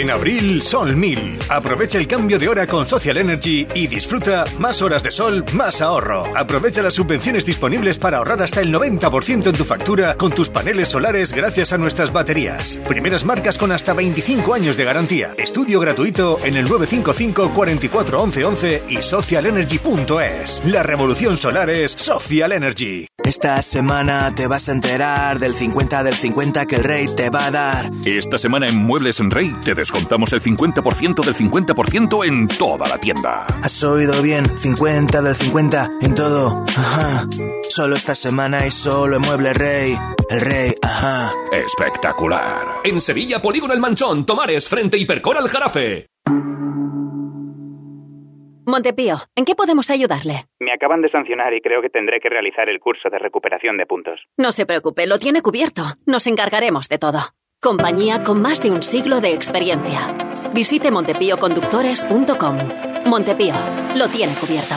En abril, Sol 1000. Aprovecha el cambio de hora con Social Energy y disfruta más horas de sol, más ahorro. Aprovecha las subvenciones disponibles para ahorrar hasta el 90% en tu factura con tus paneles solares gracias a nuestras baterías. Primeras marcas con hasta 25 años de garantía. Estudio gratuito en el 955 44 11 11 y socialenergy.es. La revolución solar es Social Energy. Esta semana te vas a enterar del 50 del 50 que el rey te va a dar. Esta semana en Muebles en Rey te descontamos el 50% del 50% en toda la tienda. Has oído bien, 50 del 50 en todo. Ajá. Solo esta semana y solo en Mueble Rey. El rey, ajá. Espectacular. En Sevilla, Polígono El Manchón, Tomares, frente Hipercor al Jarafe. Montepío, ¿en qué podemos ayudarle? Me acaban de sancionar y creo que tendré que realizar el curso de recuperación de puntos. No se preocupe, lo tiene cubierto. Nos encargaremos de todo. Compañía con más de un siglo de experiencia. Visite montepíoconductores.com. Montepío, lo tiene cubierto.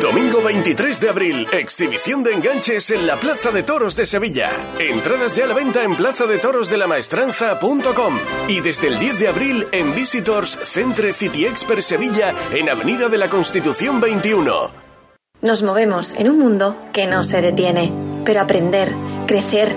Domingo 23 de abril, exhibición de enganches en la Plaza de Toros de Sevilla. Entradas ya a la venta en plazadetoros.delamaestranza.com y desde el 10 de abril en Visitors Centre City Expert Sevilla en Avenida de la Constitución 21. Nos movemos en un mundo que no se detiene, pero aprender, crecer,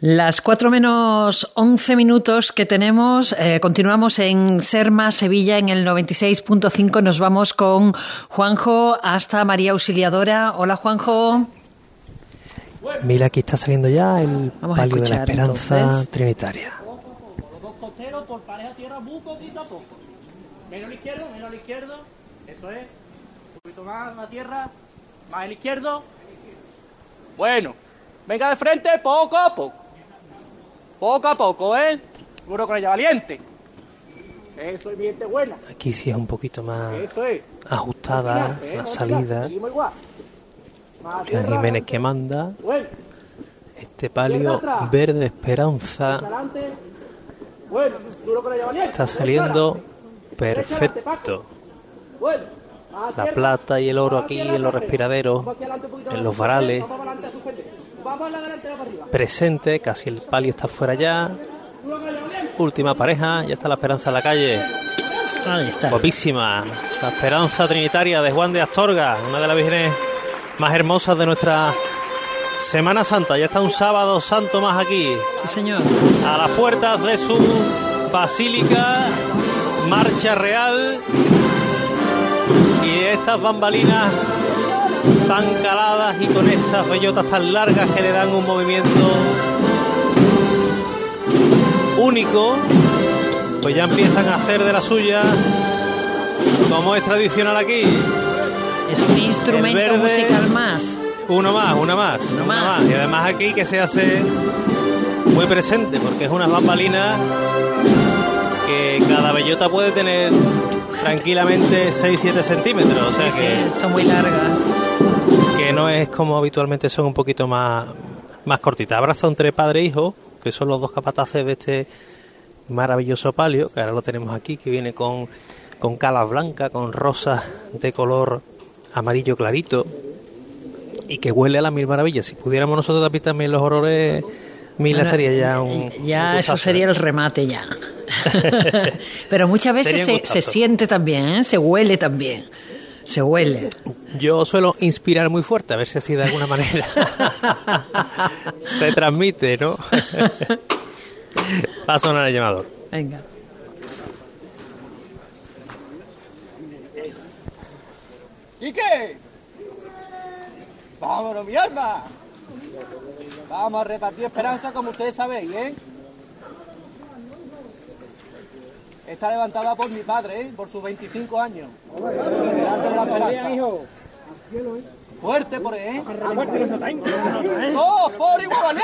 Las cuatro menos once minutos que tenemos, eh, continuamos en Serma, Sevilla, en el 96.5. Nos vamos con Juanjo hasta María Auxiliadora. Hola, Juanjo. Mira, aquí está saliendo ya el Vamos palio de la esperanza entonces. trinitaria. Los dos costeros por pareja tierra muy poquito a poco. Menos al izquierdo, menos al izquierdo. Eso es. Un poquito más a la tierra. Más al izquierdo. Bueno. Venga de frente poco a poco. Poco a poco, ¿eh? Seguro con ella valiente. Eso es gente buena. Aquí sí es un poquito más Eso es. ajustada ¿eh? la salida. Igual. Más Julián. Jiménez que manda. Bueno. Este palio verde esperanza. Bueno. Duro con ella valiente. está saliendo perfecto. La plata y el oro aquí en los respiraderos, en los varales, Presente, casi el palio está fuera ya. Última pareja, ya está la esperanza en la calle. Ahí está. Guapísima. La esperanza trinitaria de Juan de Astorga, una de las vírgenes más hermosas de nuestra Semana Santa. Ya está un sábado santo más aquí. Sí, señor. A las puertas de su basílica, marcha real. Y estas bambalinas tan caladas y con esas bellotas tan largas que le dan un movimiento único, pues ya empiezan a hacer de la suya, como es tradicional aquí. Es un instrumento verde- musical más. Uno más, una más, Uno una más. más. Y además aquí que se hace muy presente, porque es una bambalina que cada bellota puede tener tranquilamente 6-7 centímetros. O sea Sí, que, sí, son muy largas. que no es como habitualmente son un poquito más, más cortitas. Abrazo entre padre e hijo, que son los dos capataces de este maravilloso palio, que ahora lo tenemos aquí, que viene con, con calas blancas, con rosas de color amarillo clarito y que huele a las mil maravillas. Si pudiéramos nosotros tapar también los horrores, Mila Bueno, sería ya un. Ya un eso sería el remate ya. Pero muchas veces se, se siente también, ¿eh? se huele también. Se huele. Yo suelo inspirar muy fuerte, a ver si así de alguna manera se transmite, ¿no? Va a sonar el llamador. Venga. ¿Y qué? Vámonos, mi alma. Vamos a repartir esperanza como ustedes sabéis, ¿eh? Está levantada por mi padre, ¿eh? Por sus 25 años. Delante de la esperanza. Fuerte por él, ¿eh? ¡Dos por igual.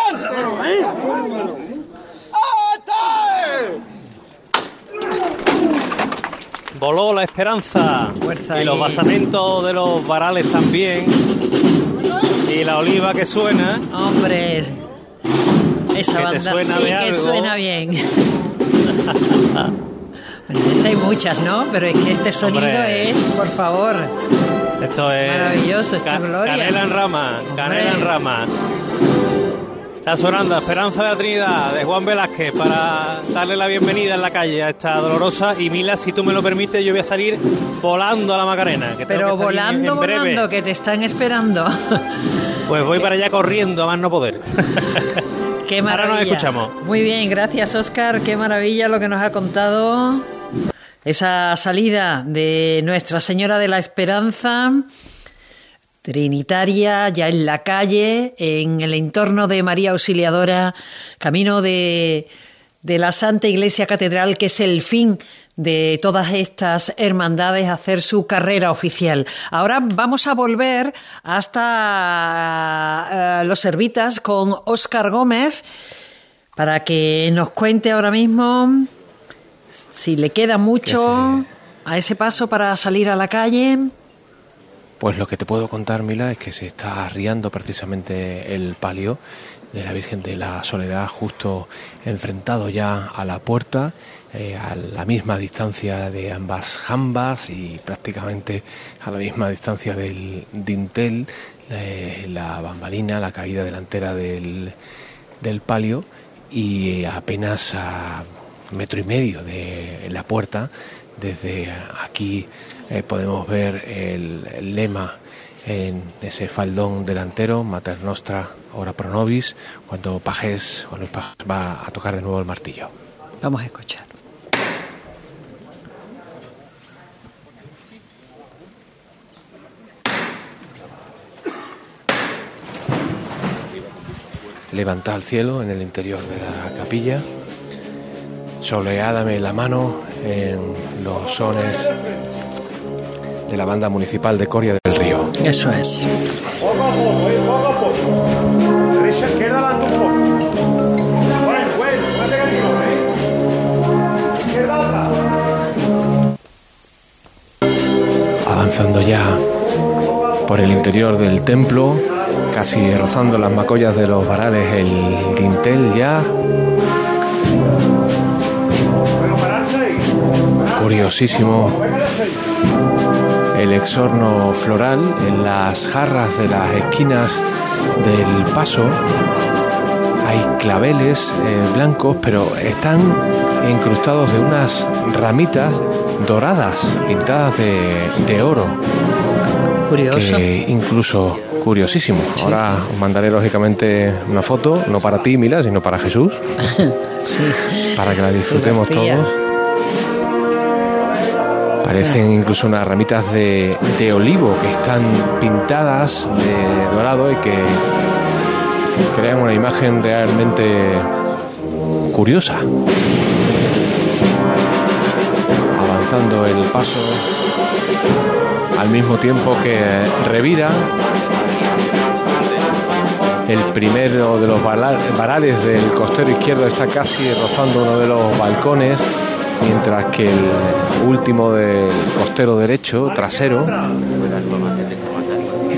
Voló la esperanza y ahí. los basamentos de los varales también. Y la oliva que suena. Hombre, esa Que banda suena sí que algo. suena bien. bueno, hay muchas, ¿no? Pero es que este sonido Hombre. es, por favor, Esto es. Maravilloso, esto ca- gloria. Canela en rama, canela en rama. Está sonando Esperanza de la Trinidad de Juan Velázquez para darle la bienvenida en la calle a esta dolorosa. Y Mila, si tú me lo permites, yo voy a salir volando a la Macarena. Que pero que volando, volando, que te están esperando. Pues voy para allá corriendo, a más no poder. Qué Ahora maravilla. nos escuchamos. Muy bien, gracias Oscar. Qué maravilla lo que nos ha contado. Esa salida de Nuestra Señora de la Esperanza, Trinitaria, ya en la calle, en el entorno de María Auxiliadora, camino de, de la Santa Iglesia Catedral, que es el fin de todas estas hermandades hacer su carrera oficial. Ahora vamos a volver hasta eh, los Servitas con Óscar Gómez para que nos cuente ahora mismo si le queda mucho a ese paso para salir a la calle. Pues lo que te puedo contar, Mila, es que se está arriando precisamente el palio de la Virgen de la Soledad justo enfrentado ya a la puerta, eh, a la misma distancia de ambas jambas y prácticamente a la misma distancia del dintel, eh, la bambalina, la caída delantera del, del palio y apenas a metro y medio de la puerta, desde aquí eh, podemos ver el, el lema en ese faldón delantero, Mater Nostra, ora pro nobis, cuando Pajés, Luis Pajés va a tocar de nuevo el martillo. Vamos a escuchar. levanta al cielo en el interior de la capilla, soleádame la mano en los sones de la banda municipal de Coria del Río. Eso es. Poco a poco, eh, poco a poco. Derecha, izquierda, adelante un poco. Bueno, bueno, más negativo, ¿eh? Izquierda, atrás. Avanzando ya por el interior del templo, casi rozando las macollas de los varales, el dintel ya. Curiosísimo el exorno floral en las jarras de las esquinas del paso. Hay claveles eh, blancos, pero están incrustados de unas ramitas doradas, pintadas de, de oro. Curioso. Que incluso curiosísimo. Ahora os mandaré lógicamente una foto, no para ti, Mila, sino para Jesús, sí. para que la disfrutemos todos. Parecen incluso unas ramitas de, olivo que están pintadas de dorado y que crean una imagen realmente curiosa. Avanzando el paso al mismo tiempo que revira el primero de los varales del costero izquierdo está casi rozando uno de los balcones, mientras que el último del costero derecho, trasero,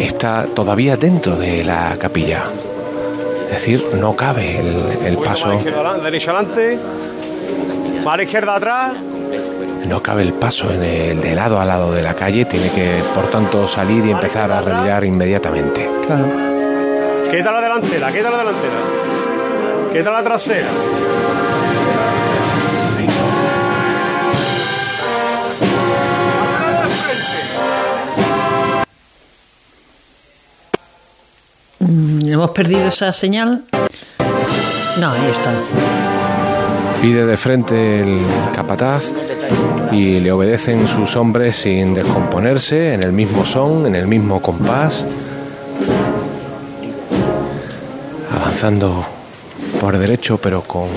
está todavía dentro de la capilla. Es decir, no cabe el, el paso, derecha, adelante. Mano izquierda, atrás. no cabe el paso en el de lado a lado de la calle, tiene que por tanto salir y empezar a revirar inmediatamente. Claro. Quita la delantera, quita la delantera. Quita la trasera. ¿Hemos perdido esa señal? No, ahí está. Pide de frente el capataz y le obedecen sus hombres sin descomponerse, en el mismo son, en el mismo compás, avanzando por derecho pero con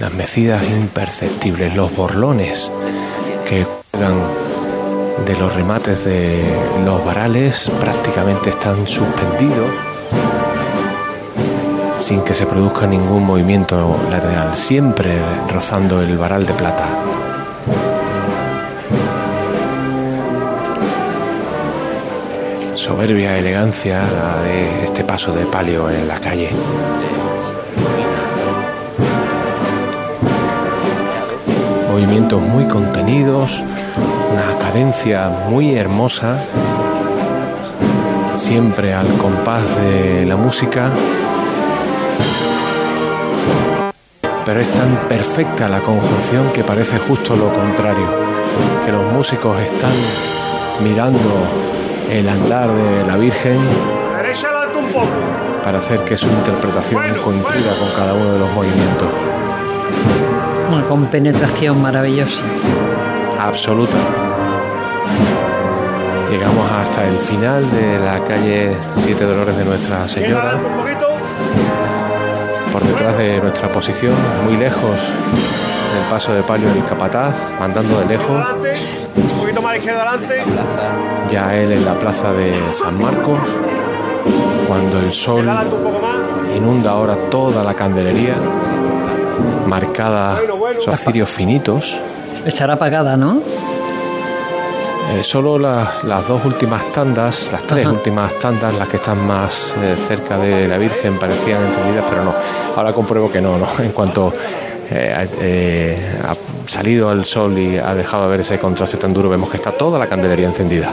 las mecidas imperceptibles, los borlones que cuelgan de los remates de los varales prácticamente están suspendidos sin que se produzca ningún movimiento lateral, siempre rozando el varal de plata. Soberbia elegancia la de este paso de palio en la calle. Movimientos muy contenidos, una cadencia muy hermosa, siempre al compás de la música pero es tan perfecta la conjunción que parece justo lo contrario, que los músicos están mirando el andar de la Virgen para hacer que su interpretación coincida con cada uno de los movimientos. Una compenetración maravillosa. Absoluta. Llegamos hasta el final de la calle Siete Dolores de Nuestra Señora. Por detrás de nuestra posición, muy lejos del paso de palio del capataz, mandando de lejos, Adelante. Un poquito más izquierda, adelante. ya él en la plaza de San Marcos, cuando el sol inunda ahora toda la candelería, marcada esos cirios finitos, Estará apagada, ¿no? Eh, solo las, las dos últimas tandas, las tres últimas tandas, las que están más eh, cerca de la Virgen, parecían encendidas, pero no. Ahora compruebo que no, ¿no? En cuanto eh, ha- eh, ha salido el sol y ha dejado de ver ese contraste tan duro, vemos que está toda la candelería encendida.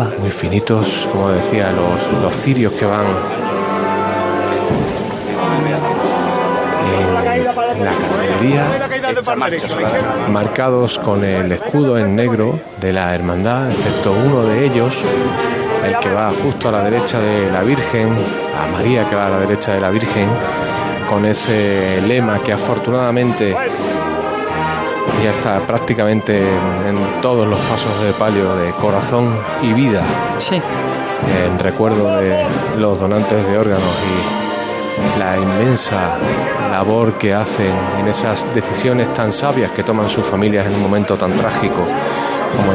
Va. Muy finitos, como decía, los, los cirios que van marcados con el escudo en negro de la hermandad, excepto uno de ellos, el que va justo a la derecha de la Virgen, a María que va a la derecha de la Virgen, con ese lema que afortunadamente ya está prácticamente en todos los pasos de palio de corazón y vida. Sí. En recuerdo de los donantes de órganos y la inmensa labor que hacen en esas decisiones tan sabias que toman sus familias en un momento tan trágico como el